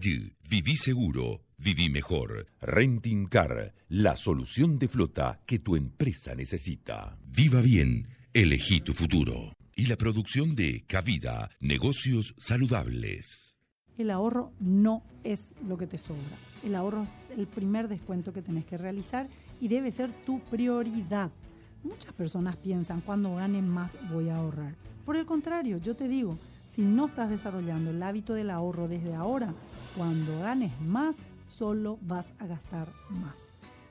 Viví seguro, viví mejor. Renting Car, la solución de flota que tu empresa necesita. Viva bien, elegí tu futuro. Y la producción de Cavida, negocios saludables. El ahorro no es lo que te sobra. El ahorro es el primer descuento que tenés que realizar y debe ser tu prioridad. Muchas personas piensan, cuando gane más voy a ahorrar. Por el contrario, yo te digo, si no estás desarrollando el hábito del ahorro desde ahora, cuando ganes más, solo vas a gastar más.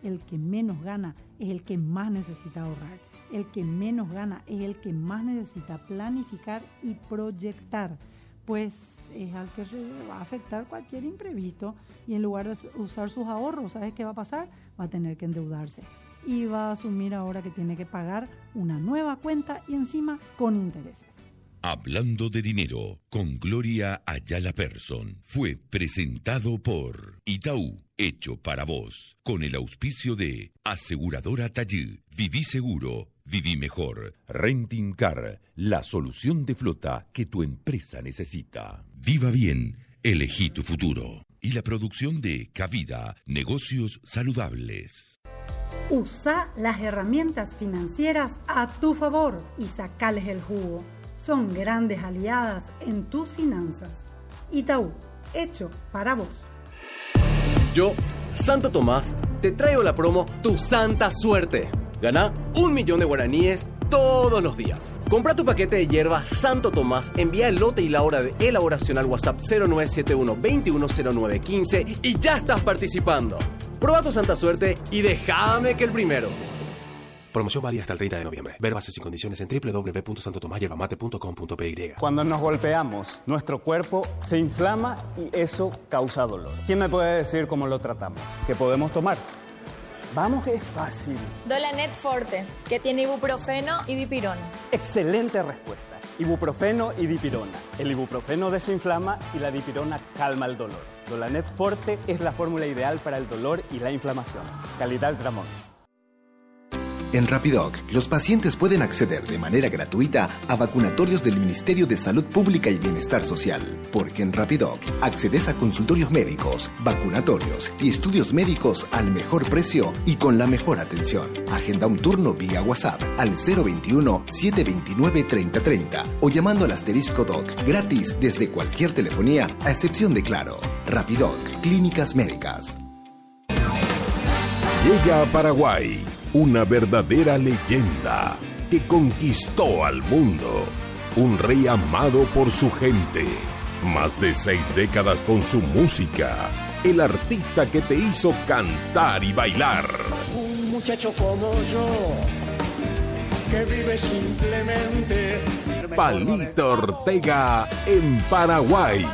El que menos gana es el que más necesita ahorrar. El que menos gana es el que más necesita planificar y proyectar, pues es al que va a afectar cualquier imprevisto y en lugar de usar sus ahorros, ¿sabes qué va a pasar? Va a tener que endeudarse y va a asumir ahora que tiene que pagar una nueva cuenta y encima con intereses. Hablando de dinero con Gloria Ayala Person fue presentado por Itaú, hecho para vos, con el auspicio de Aseguradora Tallí, Viví Seguro, Viví Mejor, Renting Car, la solución de flota que tu empresa necesita. Viva bien, elegí tu futuro. Y la producción de Cavida, negocios saludables. Usa las herramientas financieras a tu favor y sacales el jugo son grandes aliadas en tus finanzas. Itaú, hecho para vos. Yo, Santo Tomás, te traigo la promo Tu Santa Suerte. Gana un millón de guaraníes todos los días. Compra tu paquete de hierba Santo Tomás, envía el lote y la hora de elaboración al WhatsApp 0971 210915 y ya estás participando. Proba tu Santa Suerte y déjame que el primero. Promoción válida hasta el 30 de noviembre. Ver bases y condiciones en www.santotomasyevamate.com.py. Cuando nos golpeamos, nuestro cuerpo se inflama y eso causa dolor. ¿Quién me puede decir cómo lo tratamos? ¿Qué podemos tomar? Vamos que es fácil. Dolanet Forte, que tiene ibuprofeno y dipirona. Excelente respuesta. Ibuprofeno y dipirona. El ibuprofeno desinflama y la dipirona calma el dolor. Dolanet Forte es la fórmula ideal para el dolor y la inflamación. Calidad Dramón. En Rapidoc, los pacientes pueden acceder de manera gratuita a vacunatorios del Ministerio de Salud Pública y Bienestar Social, porque en Rapidoc accedes a consultorios médicos, vacunatorios y estudios médicos al mejor precio y con la mejor atención. Agenda un turno vía WhatsApp al 021-729-3030 o llamando al asterisco DOC gratis desde cualquier telefonía a excepción de Claro. Rapidoc, Clínicas Médicas. Llega a Paraguay una verdadera leyenda que conquistó al mundo. Un rey amado por su gente. Más de seis décadas con su música. El artista que te hizo cantar y bailar. Un muchacho como yo, que vive simplemente. Palito Ortega en Paraguay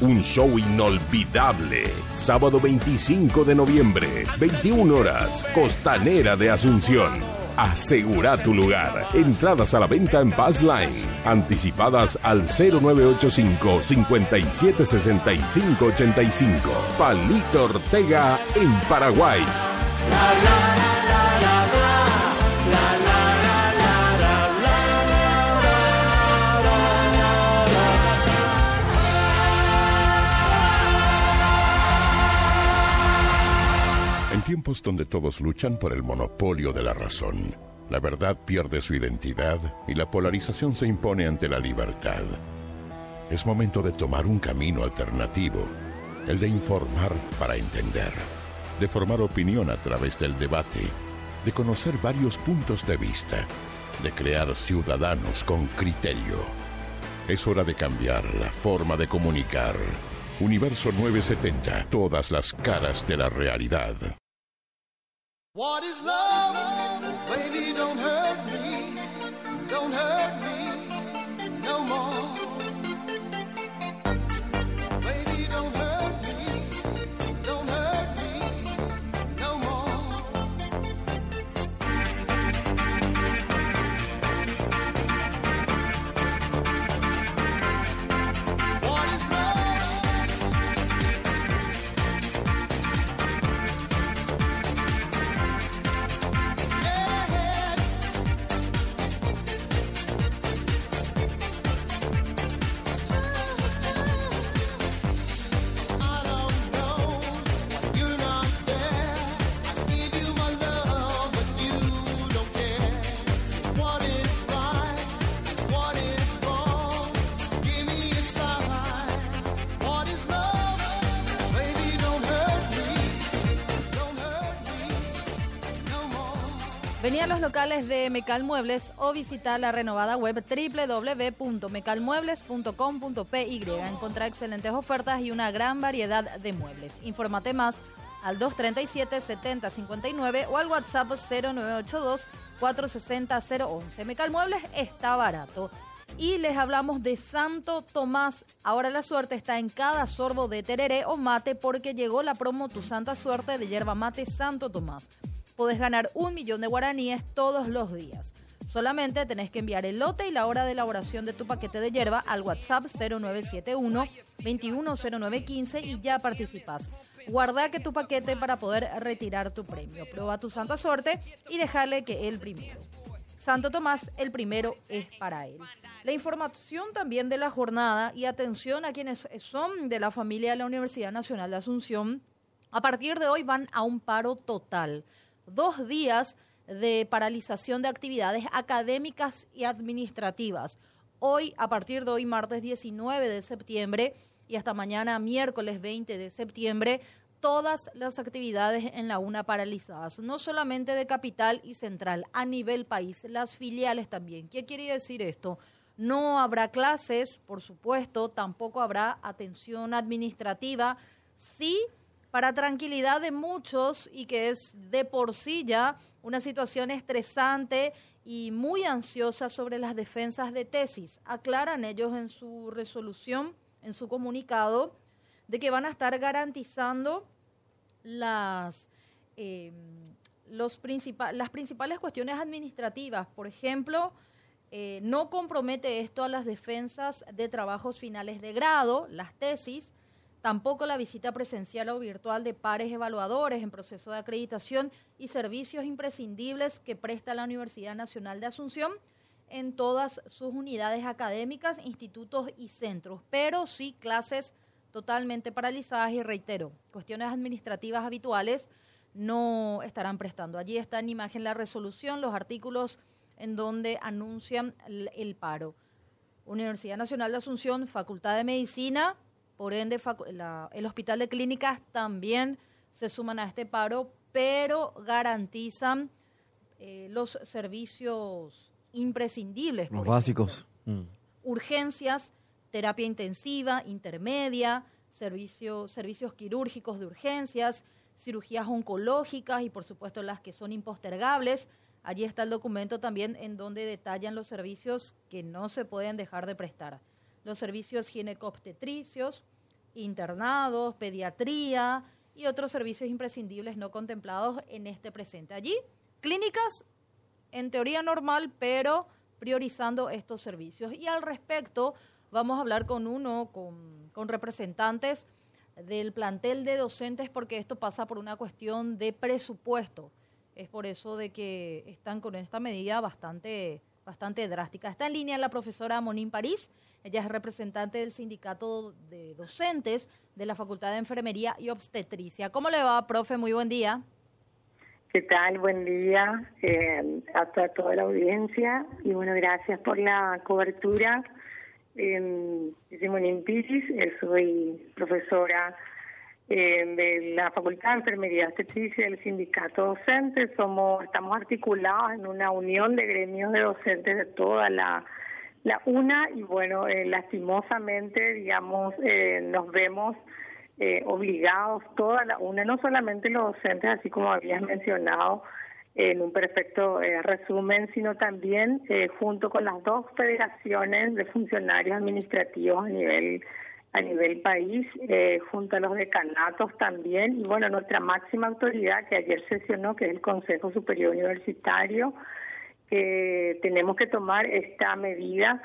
un show inolvidable. Sábado 25 de noviembre, 21 horas, Costanera de Asunción. Asegura tu lugar. Entradas a la venta en Pass Line. Anticipadas al 0985 576585. Palito Ortega en Paraguay. Donde todos luchan por el monopolio de la razón, la verdad pierde su identidad y la polarización se impone ante la libertad. Es momento de tomar un camino alternativo, el de informar para entender, de formar opinión a través del debate, de conocer varios puntos de vista, de crear ciudadanos con criterio. Es hora de cambiar la forma de comunicar. Universo 970, todas las caras de la realidad. What is love? Baby, don't hurt me. Don't hurt me Vení a los locales de Mecal Muebles o visita la renovada web www.mecalmuebles.com.py. Encontrá excelentes ofertas y una gran variedad de muebles. Infórmate más al 237-7059 o al WhatsApp 0982 460 011. Mecal Muebles está barato. Y les hablamos de Santo Tomás. Ahora la suerte está en cada sorbo de tereré o mate porque llegó la promo Tu Santa Suerte de yerba mate Santo Tomás podés ganar un millón de guaraníes todos los días. Solamente tenés que enviar el lote y la hora de elaboración de tu paquete de hierba al WhatsApp 0971 210915 y ya participas. Guarda que tu paquete para poder retirar tu premio. Prueba tu santa suerte y déjale que él primero. Santo Tomás, el primero es para él. La información también de la jornada y atención a quienes son de la familia de la Universidad Nacional de Asunción. A partir de hoy van a un paro total dos días de paralización de actividades académicas y administrativas. Hoy, a partir de hoy, martes 19 de septiembre, y hasta mañana, miércoles 20 de septiembre, todas las actividades en la UNA paralizadas, no solamente de capital y central, a nivel país, las filiales también. ¿Qué quiere decir esto? No habrá clases, por supuesto, tampoco habrá atención administrativa, sí para tranquilidad de muchos y que es de por sí ya una situación estresante y muy ansiosa sobre las defensas de tesis. Aclaran ellos en su resolución, en su comunicado, de que van a estar garantizando las, eh, los las principales cuestiones administrativas. Por ejemplo, eh, no compromete esto a las defensas de trabajos finales de grado, las tesis, tampoco la visita presencial o virtual de pares evaluadores en proceso de acreditación y servicios imprescindibles que presta la Universidad Nacional de Asunción en todas sus unidades académicas, institutos y centros, pero sí clases totalmente paralizadas y reitero, cuestiones administrativas habituales no estarán prestando. Allí está en imagen la resolución, los artículos en donde anuncian el paro. Universidad Nacional de Asunción, Facultad de Medicina, por ende, el Hospital de Clínicas también se suman a este paro, pero garantizan eh, los servicios imprescindibles. Los básicos. Mm. Urgencias, terapia intensiva, intermedia, servicios quirúrgicos de urgencias, cirugías oncológicas y por supuesto las que son impostergables. Allí está el documento también en donde detallan los servicios que no se pueden dejar de prestar los servicios ginecobstetricios, internados, pediatría y otros servicios imprescindibles no contemplados en este presente. Allí, clínicas en teoría normal, pero priorizando estos servicios. Y al respecto, vamos a hablar con uno, con, con representantes del plantel de docentes, porque esto pasa por una cuestión de presupuesto. Es por eso de que están con esta medida bastante, bastante drástica. Está en línea la profesora Monín París. Ella es representante del sindicato de docentes de la Facultad de Enfermería y Obstetricia. ¿Cómo le va, profe? Muy buen día. ¿Qué tal? Buen día eh, a toda, la audiencia y bueno, gracias por la cobertura. Piris, eh, soy profesora eh, de la Facultad de Enfermería Obstetricia del Sindicato Docente. Somos, estamos articulados en una unión de gremios de docentes de toda la la una, y bueno, eh, lastimosamente, digamos, eh, nos vemos eh, obligados, toda la una, no solamente los docentes, así como habías mencionado en un perfecto resumen, sino también junto con las dos federaciones de funcionarios administrativos a nivel a nivel país, junto a los decanatos también, y bueno, nuestra máxima autoridad que ayer sesionó, que es el Consejo Superior Universitario, que tenemos que tomar esta medida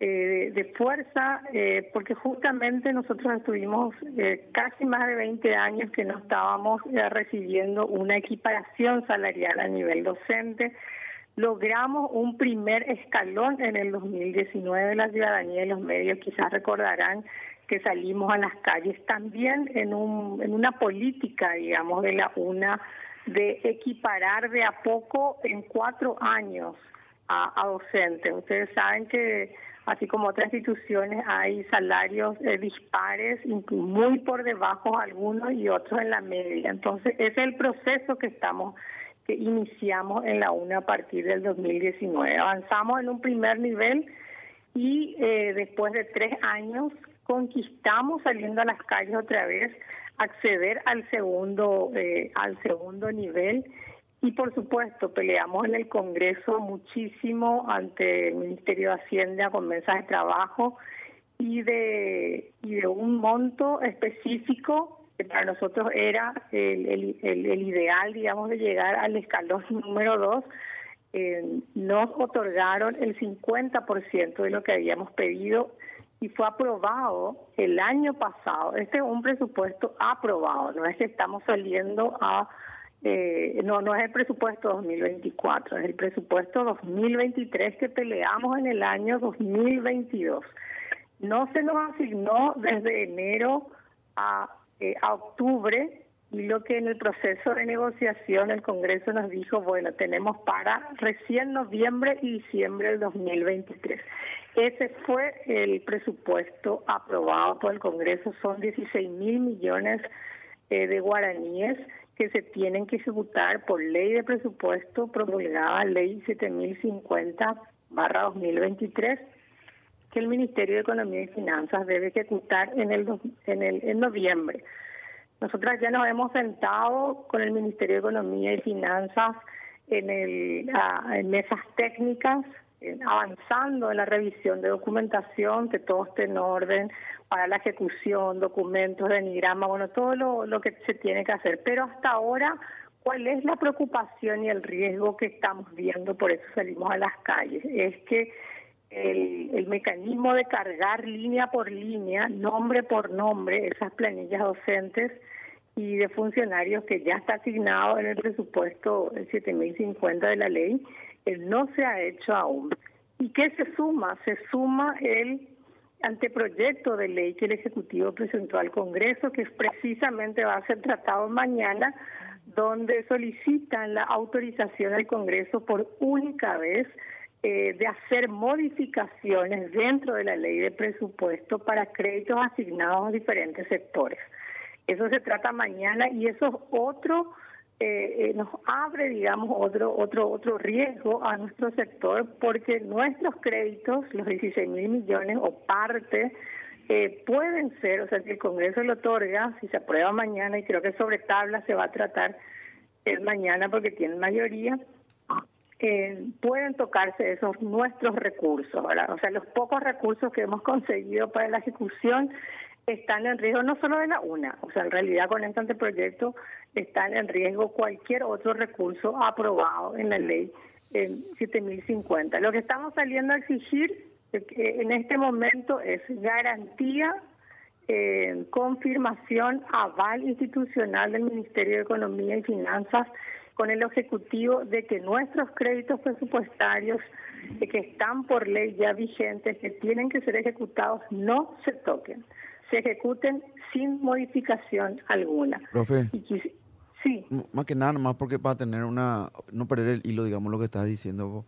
eh, de fuerza, eh, porque justamente nosotros estuvimos eh, casi más de 20 años que no estábamos recibiendo una equiparación salarial a nivel docente. Logramos un primer escalón en el 2019 la ciudadanía y los medios quizás recordarán que salimos a las calles también en, un, en una política, digamos, de la UNA de equiparar de a poco en cuatro años a, docentes. Ustedes saben que así como otras instituciones hay salarios eh, dispares, muy por debajo algunos y otros en la media. Entonces, ese es el proceso que estamos que iniciamos en la UNA a partir del 2019. Avanzamos en un primer nivel y eh, después de tres años conquistamos saliendo a las calles otra vez acceder al segundo eh, al segundo nivel. Y por supuesto peleamos en el Congreso muchísimo ante el Ministerio de Hacienda con mesas de trabajo y de y de un monto específico que para nosotros era el, el, el, ideal digamos de llegar al escalón número dos. Eh, nos otorgaron el 50% de lo que habíamos pedido y fue aprobado el año pasado. Este es un presupuesto aprobado, no es que estamos saliendo a... Eh, no, no es el presupuesto 2024, es el presupuesto 2023 que peleamos en el año 2022. No se nos asignó desde enero a, eh, a octubre y lo que en el proceso de negociación el Congreso nos dijo, bueno, tenemos para recién noviembre y diciembre del 2023. Ese fue el presupuesto aprobado por el Congreso, son 16 mil millones eh, de guaraníes que se tienen que ejecutar por ley de presupuesto promulgada, ley 7050 barra 2023, que el Ministerio de Economía y Finanzas debe ejecutar en el en el en noviembre. Nosotras ya nos hemos sentado con el Ministerio de Economía y Finanzas en, el, en mesas técnicas, avanzando en la revisión de documentación, que todo esté en orden para la ejecución, documentos, de enigrama, bueno, todo lo, lo que se tiene que hacer. Pero hasta ahora, ¿cuál es la preocupación y el riesgo que estamos viendo? Por eso salimos a las calles. Es que el, el, mecanismo de cargar línea por línea, nombre por nombre, esas planillas docentes y de funcionarios que ya está asignado en el presupuesto 7050 de la ley, no se ha hecho aún. ¿Y qué se suma? Se suma el anteproyecto de ley que el Ejecutivo presentó al Congreso, que precisamente va a ser tratado mañana, donde solicitan la autorización al Congreso por única vez eh, de hacer modificaciones dentro de la ley de presupuesto para créditos asignados a diferentes sectores. Eso se trata mañana y eso es otro, eh, eh, nos abre, digamos, otro, otro, otro riesgo a nuestro sector porque nuestros créditos, los 16 mil millones o parte, pueden ser, o sea, si el Congreso lo otorga, si se aprueba mañana, y creo que sobre tabla se va a tratar el mañana porque tiene mayoría, eh, pueden tocarse esos nuestros recursos. O sea, los pocos recursos que hemos conseguido para la ejecución están en riesgo no solo de la UNA, o sea, en realidad con este anteproyecto están en riesgo cualquier otro recurso aprobado en la ley eh, 7050. Lo que estamos saliendo a exigir eh, en este momento es garantía, eh, confirmación, aval institucional del Ministerio de Economía y Finanzas con el objetivo de que nuestros créditos presupuestarios que están por ley ya vigentes, que tienen que ser ejecutados, no se toquen, se ejecuten sin modificación alguna. Profe. sí. Más que nada, más porque para tener una, no perder el hilo, digamos, lo que estás diciendo,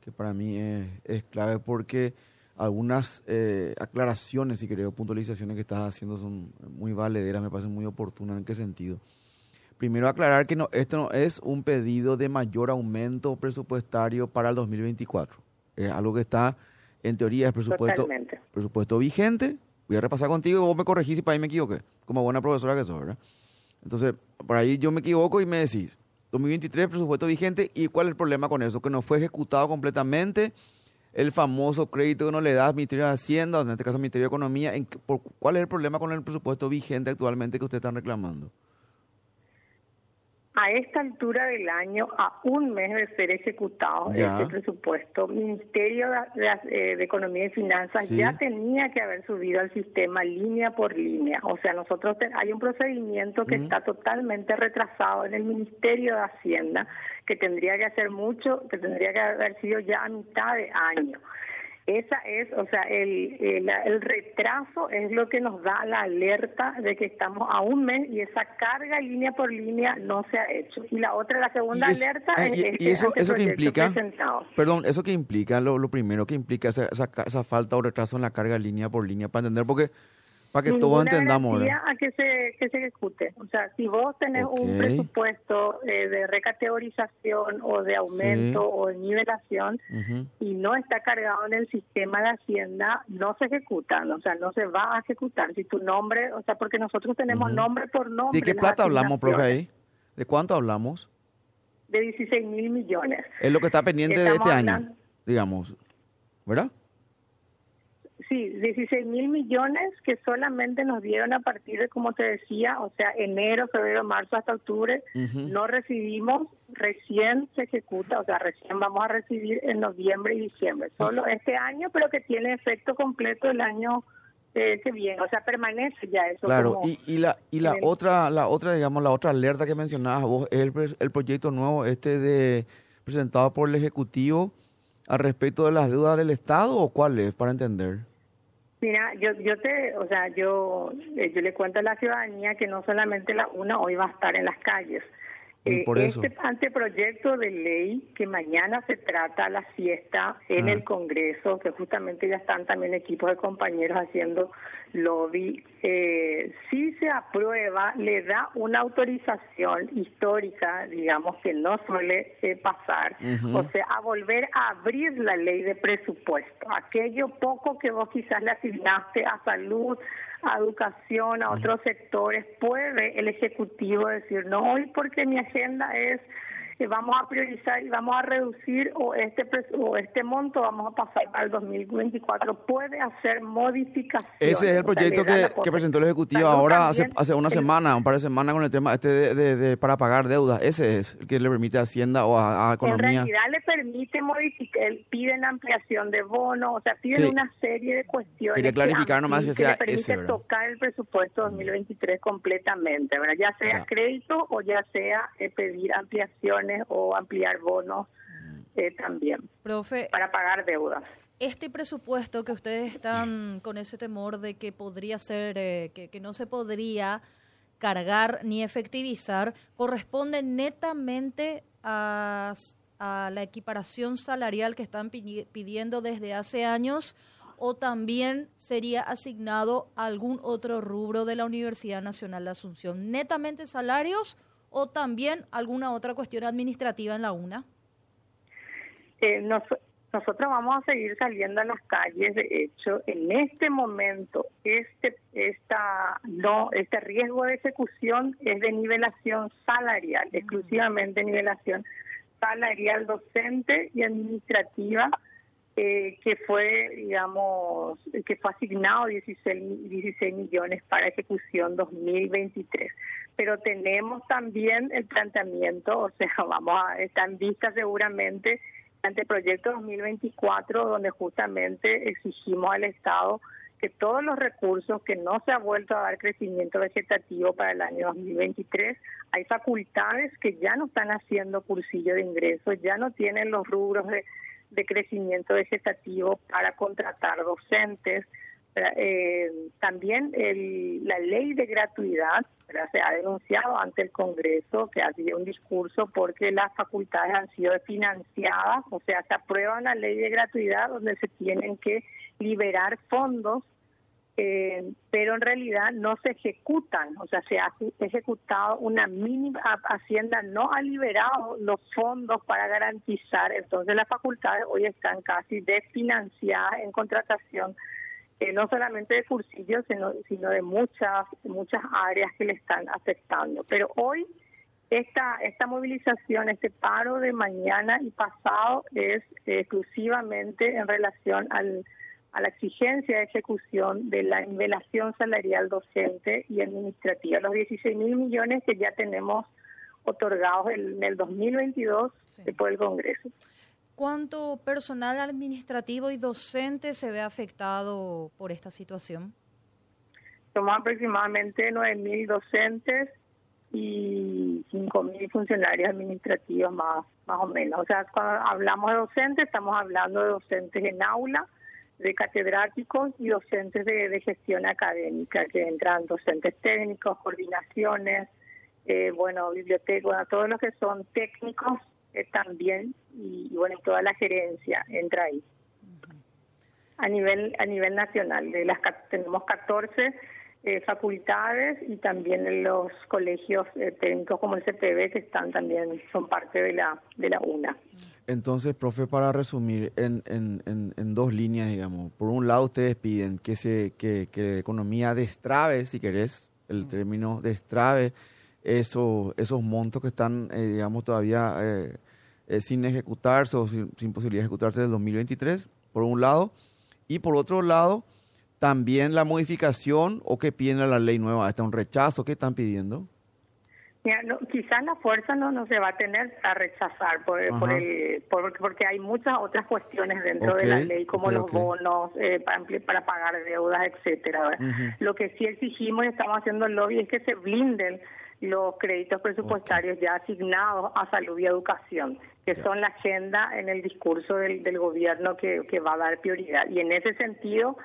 que para mí es, clave porque algunas eh, aclaraciones y creo puntualizaciones que estás haciendo son muy valederas, me parecen muy oportunas. ¿En qué sentido? Primero aclarar que no, esto no es un pedido de mayor aumento presupuestario para el 2024. Es algo que está, en teoría, es presupuesto, presupuesto vigente. Voy a repasar contigo y vos me corregís si para ahí me equivoqué, como buena profesora que sos, ¿verdad? Entonces, por ahí yo me equivoco y me decís, 2023 presupuesto vigente, ¿y cuál es el problema con eso? Que no fue ejecutado completamente el famoso crédito que no le da al Ministerio de Hacienda, en este caso al Ministerio de Economía. ¿Cuál es el problema con el presupuesto vigente actualmente que ustedes están reclamando? A esta altura del año, a un mes de ser ejecutado este presupuesto, Ministerio de, Economía y Finanzas ya tenía que haber subido al sistema línea por línea. O sea, nosotros hay un procedimiento que está totalmente retrasado en el Ministerio de Hacienda, que tendría que hacer mucho, que tendría que haber sido ya a mitad de año. Esa es, o sea, el, el, retraso es lo que nos da la alerta de que estamos a un mes y esa carga línea por línea no se ha hecho. Y la otra, la segunda alerta ah, es y, este eso, eso que implica, presentado. perdón, eso que implica, lo, lo primero que implica esa, esa, falta o retraso en la carga línea por línea, para entender, porque Para que todos entendamos, a que se, que se ejecute. O sea, si vos tenés un Ok. presupuesto eh, de recategorización o de aumento Sí. o de nivelación Ujú. y no está cargado en el sistema de Hacienda, no se ejecutan, o sea, no se va a ejecutar. Si tu nombre, o sea, porque nosotros tenemos Ujú. nombre por nombre. ¿De qué plata hablamos, profe, ahí? ¿De cuánto hablamos? De 16 mil millones. Es lo que está pendiente de este año, hablando- digamos. ¿Verdad? Sí, 16 mil millones que solamente nos dieron a partir de, como te decía, o sea, enero, febrero, marzo hasta octubre, no recibimos, recién se ejecuta, o sea, recién vamos a recibir en noviembre y diciembre, solo este año, pero que tiene efecto completo el año eh, que viene, o sea, permanece ya eso. Claro, como- y, y la y la otra la otra digamos la otra alerta que mencionabas vos es el, el proyecto nuevo este de presentado por el ejecutivo al respecto de las deudas del Estado o cuál es para entender. Mira, yo, yo te, o sea, yo, eh, yo le cuento a la ciudadanía que no solamente la una hoy va a estar en las calles. Y Eh, por eso. Este anteproyecto de ley que mañana se trata la siesta en Ah. el Congreso, que justamente ya están también equipos de compañeros haciendo lobby, eh, si se aprueba, le da una autorización histórica, digamos, que no suele eh, pasar, o sea, a volver a abrir la ley de presupuesto. Aquello poco que vos quizás le asignaste a salud, a educación, a otros sectores, puede el Ejecutivo decir, no, hoy porque mi agenda es vamos a priorizar y vamos a reducir o este o este monto vamos a pasar al 2024 puede hacer modificaciones Ese es el proyecto que, la que presentó el Ejecutivo ahora hace, hace una semana, un par de semanas con el tema este de, de- de- para pagar deudas. Ese es el que le permite a Hacienda o a, a En Economía. realidad le permite modificar, piden ampliación de bonos, o sea, piden Sí. una serie de cuestiones. Quería clarificar nomás que amplíen, sea le permite ese, tocar el presupuesto 2023 completamente, ¿verdad? Ya sea Ya. crédito o ya sea eh, pedir o ampliar bonos eh, también Profe, para pagar deudas. este presupuesto que ustedes están con ese temor de que podría ser, eh, que, que no se podría cargar ni efectivizar, corresponde netamente a, a la equiparación salarial que están pi- pidiendo desde hace años o también sería asignado a algún otro rubro de la Universidad Nacional de Asunción. ¿Netamente salarios o también alguna otra cuestión administrativa en la UNA? Eh, nos- nosotros vamos a seguir saliendo a las calles. De hecho, en este momento, este esta no este riesgo de ejecución es de nivelación salarial, exclusivamente nivelación salarial docente y administrativa. eh, que fue, digamos, que fue asignado 16, mi- 16 millones para ejecución 2023. Pero tenemos también el planteamiento, o sea, vamos a, está en vista seguramente ante el proyecto 2024, donde justamente exigimos al Estado que todos los recursos que no se ha vuelto a dar crecimiento vegetativo para el año 2023, hay facultades que ya no están haciendo cursillo de ingresos, ya no tienen los rubros de, de crecimiento vegetativo para contratar docentes. Eh, también el- la ley de gratuidad se ha denunciado ante el Congreso que ha sido un discurso porque las facultades han sido financiadas, o sea, se aprueba una ley de gratuidad donde se tienen que liberar fondos eh, pero en realidad no se ejecutan, o sea, se ha ejecutado una mínima, Ha- Hacienda no ha liberado los fondos para garantizar, entonces las facultades hoy están casi desfinanciadas en contratación, eh, no solamente de cursillos, sino, sino de muchas, muchas áreas que le están afectando. Pero hoy esta, esta movilización, este paro de mañana y pasado es eh, exclusivamente en relación al a la exigencia de ejecución de la nivelación salarial docente y administrativa, los 16 mil millones que ya tenemos otorgados en el 2022 por el Congreso. ¿Cuánto personal administrativo y docente se ve afectado por esta situación? Somos aproximadamente 9 mil docentes y 5 mil funcionarios administrativos más, más o menos. O sea, cuando hablamos de docentes, estamos hablando de docentes en aula, de catedráticos y docentes de, de gestión académica, que entran docentes técnicos, coordinaciones, eh, bueno, bibliotecas, bueno, todos los que son técnicos eh, también, y, y, bueno, toda la gerencia entra ahí. A nivel a nivel nacional, de las ca- tenemos 14 eh, facultades y también en los colegios eh, técnicos como el CTV que están también son parte de la de la UNA. Entonces, profe, para resumir en, en, en, en dos líneas, digamos, por un lado ustedes piden que se que, que la economía destrabe, si querés, el término destrabe esos esos montos que están, eh, digamos, todavía eh, eh, sin ejecutarse o sin, sin posibilidad de ejecutarse del 2023, por un lado, y por otro lado, también la modificación o que piden la ley nueva, hasta un rechazo, ¿qué están pidiendo? Mira, no, quizás la fuerza no, no se va a tener a rechazar por, por el, por- porque hay muchas otras cuestiones dentro de la ley como los bonos eh, para, para pagar deudas, etcétera. Ujú. Lo que sí exigimos y estamos haciendo el lobby es que se blinden los créditos presupuestarios ya asignados a salud y educación, que son la agenda en el discurso del, del gobierno que, que va a dar prioridad. Y en ese sentido,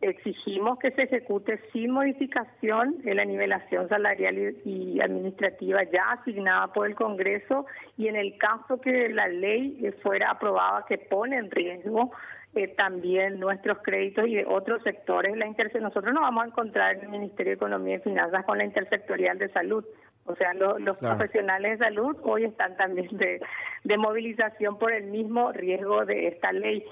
exigimos que se ejecute sin modificación en la nivelación salarial y, y administrativa ya asignada por el Congreso y en el caso que la ley fuera aprobada que pone en riesgo eh, también nuestros créditos y de otros sectores. La interse- Nosotros nos vamos a encontrar en el Ministerio de Economía y Finanzas con la intersectorial de salud. O sea, lo- los Claro. profesionales de salud hoy están también de, de movilización por el mismo riesgo de esta ley.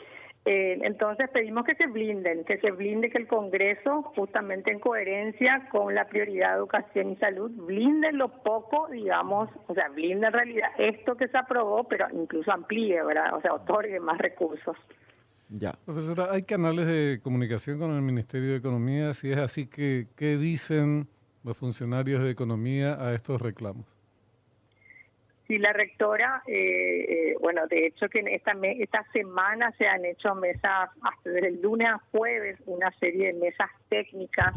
Eh, entonces pedimos que se blinden, que se blinde que el Congreso, justamente en coherencia con la prioridad de educación y salud, blinde lo poco, digamos, o sea, blinde en realidad esto que se aprobó, pero incluso amplíe, ¿verdad? O sea, otorgue más recursos. Ya. Profesora, ¿hay canales de comunicación con el Ministerio de Economía? Si es así, ¿qué, qué dicen los funcionarios de Economía a estos reclamos? Sí, la rectora, eh, eh, bueno, de hecho que en esta, me- esta semana se han hecho mesas, hasta desde el lunes a jueves, una serie de mesas técnicas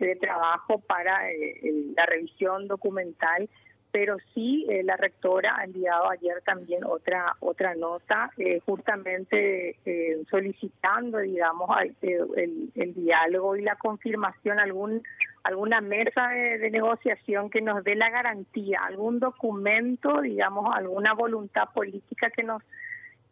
de trabajo para eh, la revisión documental, pero sí eh, la rectora ha enviado ayer también otra otra nota, eh, justamente eh, solicitando, digamos, al- eh, el, diálogo y la confirmación, algún alguna mesa de, de negociación que nos dé la garantía, algún documento, digamos, alguna voluntad política que nos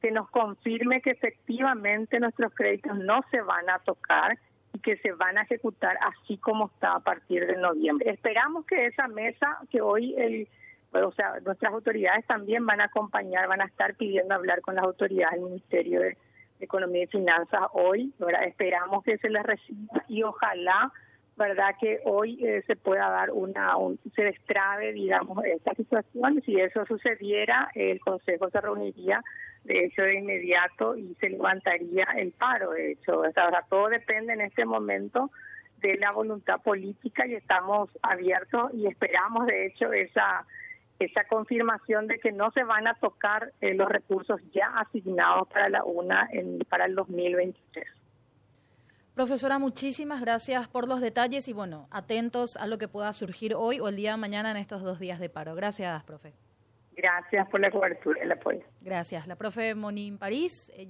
que nos confirme que efectivamente nuestros créditos no se van a tocar y que se van a ejecutar así como está a partir de noviembre. Esperamos que esa mesa que hoy el o sea, nuestras autoridades también van a acompañar, van a estar pidiendo hablar con las autoridades del Ministerio de Economía y Finanzas hoy, ¿verdad? Esperamos que se les reciba y ojalá verdad que hoy eh, se pueda dar una un- se destrabe digamos esta situación si eso sucediera el consejo se reuniría de hecho de inmediato y se levantaría el paro de hecho o todo depende en este momento de la voluntad política y estamos abiertos y esperamos de hecho esa esa confirmación de que no se van a tocar eh, los recursos ya asignados para la UNA en, para el 2023. Profesora, muchísimas gracias por los detalles y bueno, atentos a lo que pueda surgir hoy o el día de mañana en estos dos días de paro. Gracias, profe. Gracias por la cobertura y el apoyo. Gracias. La profe Monín París, ella